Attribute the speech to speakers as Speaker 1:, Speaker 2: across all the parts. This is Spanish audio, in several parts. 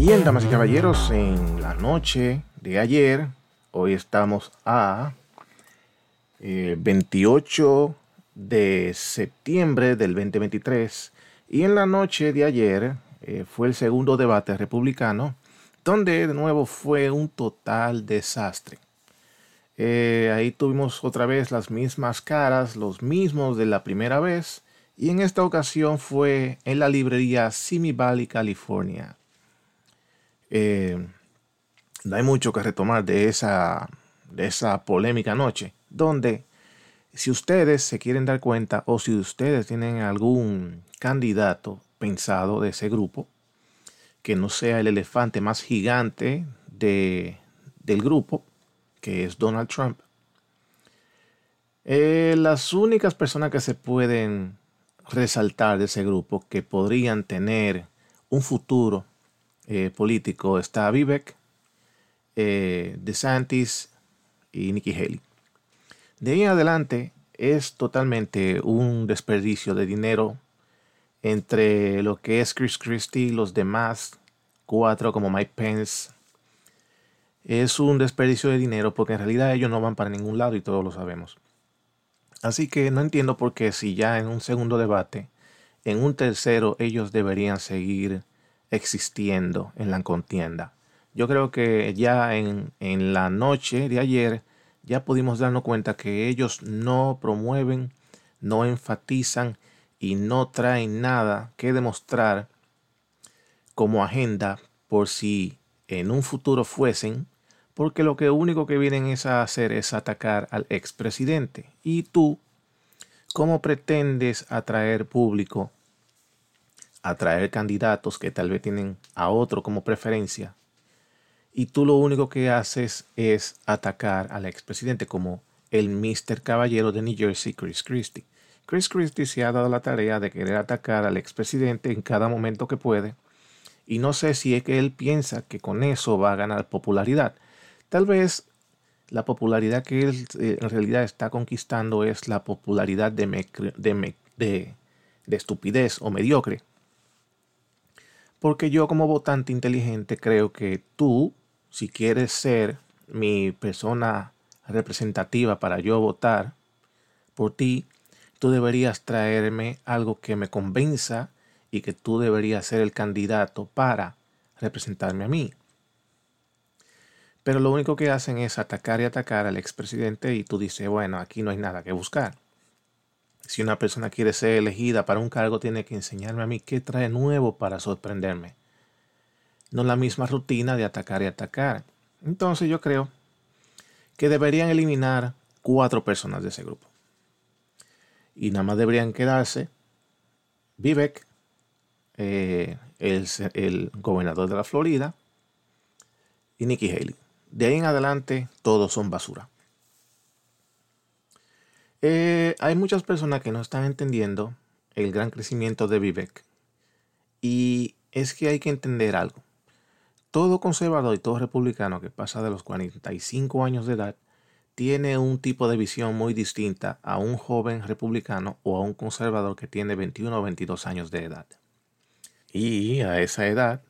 Speaker 1: Bien, damas y caballeros, en la noche de ayer, hoy estamos a 28 eh, de septiembre del 2023 y en la noche de ayer eh, fue el segundo debate republicano donde de nuevo fue un total desastre. Eh, ahí tuvimos otra vez las mismas caras, los mismos de la primera vez, y en esta ocasión fue en la librería Simi Valley, California. Eh, no hay mucho que retomar de esa, de esa polémica noche, donde si ustedes se quieren dar cuenta o si ustedes tienen algún candidato pensado de ese grupo, que no sea el elefante más gigante de, del grupo, que es Donald Trump. Eh, las únicas personas que se pueden resaltar de ese grupo que podrían tener un futuro eh, político está Vivek, eh, DeSantis y Nikki Haley. De ahí en adelante es totalmente un desperdicio de dinero entre lo que es Chris Christie y los demás cuatro como Mike Pence es un desperdicio de dinero porque en realidad ellos no van para ningún lado y todos lo sabemos. Así que no entiendo por qué si ya en un segundo debate, en un tercero ellos deberían seguir existiendo en la contienda. Yo creo que ya en, en la noche de ayer ya pudimos darnos cuenta que ellos no promueven, no enfatizan y no traen nada que demostrar como agenda por si en un futuro fuesen porque lo que único que vienen es a hacer es atacar al expresidente. Y tú, ¿cómo pretendes atraer público, atraer candidatos que tal vez tienen a otro como preferencia? Y tú lo único que haces es atacar al expresidente como el Mr. Caballero de New Jersey, Chris Christie. Chris Christie se ha dado la tarea de querer atacar al expresidente en cada momento que puede. Y no sé si es que él piensa que con eso va a ganar popularidad. Tal vez la popularidad que él eh, en realidad está conquistando es la popularidad de, de, estupidez o mediocre. Porque yo como votante inteligente creo que tú, si quieres ser mi persona representativa para yo votar por ti, tú deberías traerme algo que me convenza y que tú deberías ser el candidato para representarme a mí. Pero lo único que hacen es atacar y atacar al expresidente y tú dices, bueno, aquí no hay nada que buscar. Si una persona quiere ser elegida para un cargo, tiene que enseñarme a mí qué trae nuevo para sorprenderme. No la misma rutina de atacar y atacar. Entonces yo creo que deberían eliminar cuatro personas de ese grupo. Y nada más deberían quedarse Vivek, eh, el, el gobernador de la Florida, y Nikki Haley. De ahí en adelante, todos son basura. Eh, hay muchas personas que no están entendiendo el gran crecimiento de Vivek. Y es que hay que entender algo. Todo conservador y todo republicano que pasa de los 45 años de edad tiene un tipo de visión muy distinta a un joven republicano o a un conservador que tiene 21 o 22 años de edad. Y a esa edad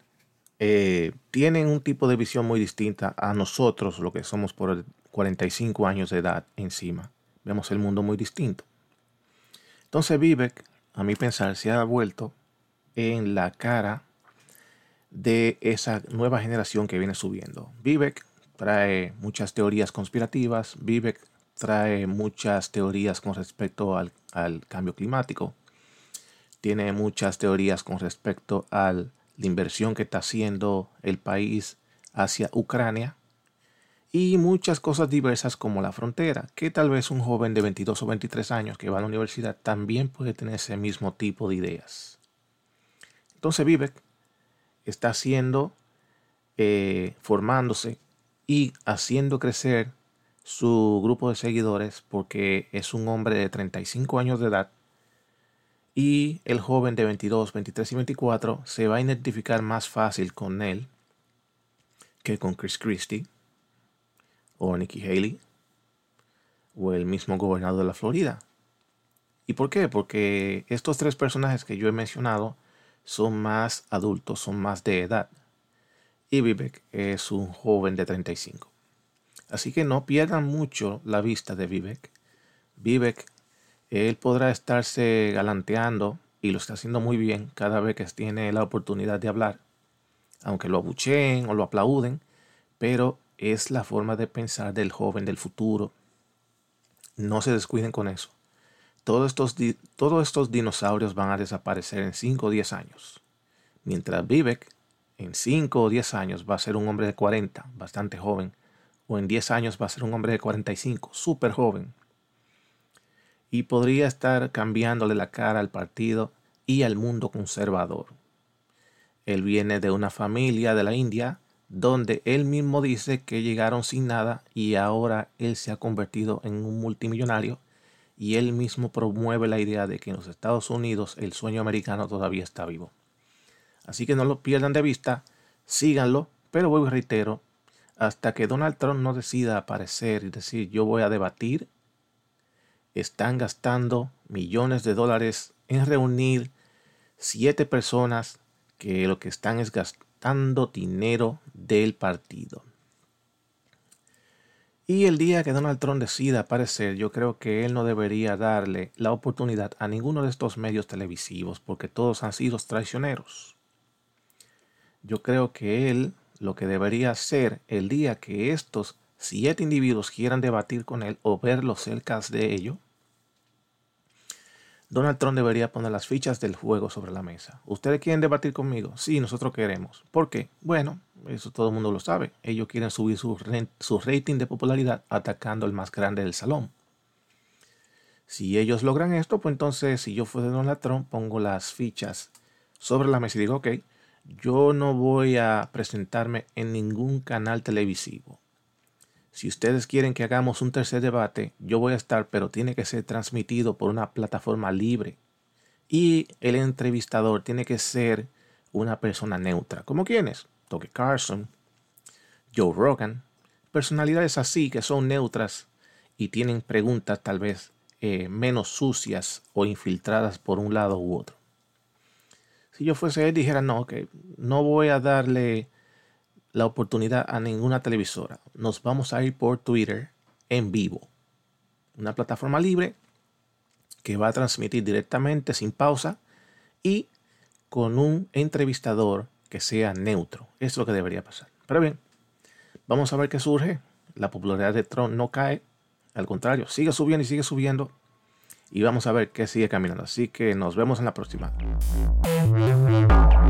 Speaker 1: eh, tienen un tipo de visión muy distinta a nosotros, lo que somos por 45 años de edad encima. Vemos el mundo muy distinto. Entonces Vivek, a mi pensar, se ha vuelto en la cara de esa nueva generación que viene subiendo. Vivek trae muchas teorías conspirativas, Vivek trae muchas teorías con respecto al, al cambio climático, tiene muchas teorías con respecto al la inversión que está haciendo el país hacia Ucrania y muchas cosas diversas como la frontera, que tal vez un joven de 22 o 23 años que va a la universidad también puede tener ese mismo tipo de ideas. Entonces Vivek está haciendo, eh, formándose y haciendo crecer su grupo de seguidores porque es un hombre de 35 años de edad y el joven de 22, 23 y 24 se va a identificar más fácil con él que con Chris Christie o Nikki Haley o el mismo gobernador de la Florida. ¿Y por qué? Porque estos tres personajes que yo he mencionado son más adultos, son más de edad. y Vivek es un joven de 35. Así que no pierdan mucho la vista de Vivek. Vivek, él podrá estarse galanteando y lo está haciendo muy bien cada vez que tiene la oportunidad de hablar, aunque lo abucheen o lo aplauden, pero es la forma de pensar del joven del futuro. No se descuiden con eso. Todos estos, todos estos dinosaurios van a desaparecer en 5 o 10 años. Mientras Vivek en 5 o 10 años va a ser un hombre de 40, bastante joven, o en 10 años va a ser un hombre de 45, súper joven. Y podría estar cambiándole la cara al partido y al mundo conservador. Él viene de una familia de la India donde él mismo dice que llegaron sin nada y ahora él se ha convertido en un multimillonario y él mismo promueve la idea de que en los Estados Unidos el sueño americano todavía está vivo. Así que no lo pierdan de vista, síganlo, pero vuelvo y reitero, hasta que Donald Trump no decida aparecer y decir yo voy a debatir, están gastando millones de dólares en reunir siete personas que lo que están es gastando dinero del partido. Y el día que Donald Trump decida aparecer, yo creo que él no debería darle la oportunidad a ninguno de estos medios televisivos porque todos han sido traicioneros. Yo creo que él lo que debería hacer el día que estos siete individuos quieran debatir con él o verlo cerca de ello, Donald Trump debería poner las fichas del juego sobre la mesa. ¿Ustedes quieren debatir conmigo? Sí, nosotros queremos. ¿Por qué? Bueno, eso todo el mundo lo sabe. Ellos quieren subir su, su rating de popularidad atacando al más grande del salón. Si ellos logran esto, pues entonces si yo fuera Donald Trump, pongo las fichas sobre la mesa y digo, ok, yo no voy a presentarme en ningún canal televisivo. Si ustedes quieren que hagamos un tercer debate, yo voy a estar, pero tiene que ser transmitido por una plataforma libre. Y el entrevistador tiene que ser una persona neutra. ¿Como quiénes? Toque Carson, Joe Rogan, personalidades así que son neutras y tienen preguntas tal vez eh, menos sucias o infiltradas por un lado u otro. Si yo fuese él, dijera, no, que no voy a darle la oportunidad a ninguna televisora. Nos vamos a ir por Twitter en vivo. Una plataforma libre que va a transmitir directamente sin pausa y con un entrevistador que sea neutro. Es lo que debería pasar. Pero bien, vamos a ver qué surge. La popularidad de Trump no cae. Al contrario, sigue subiendo y sigue subiendo y vamos a ver qué sigue caminando. Así que nos vemos en la próxima.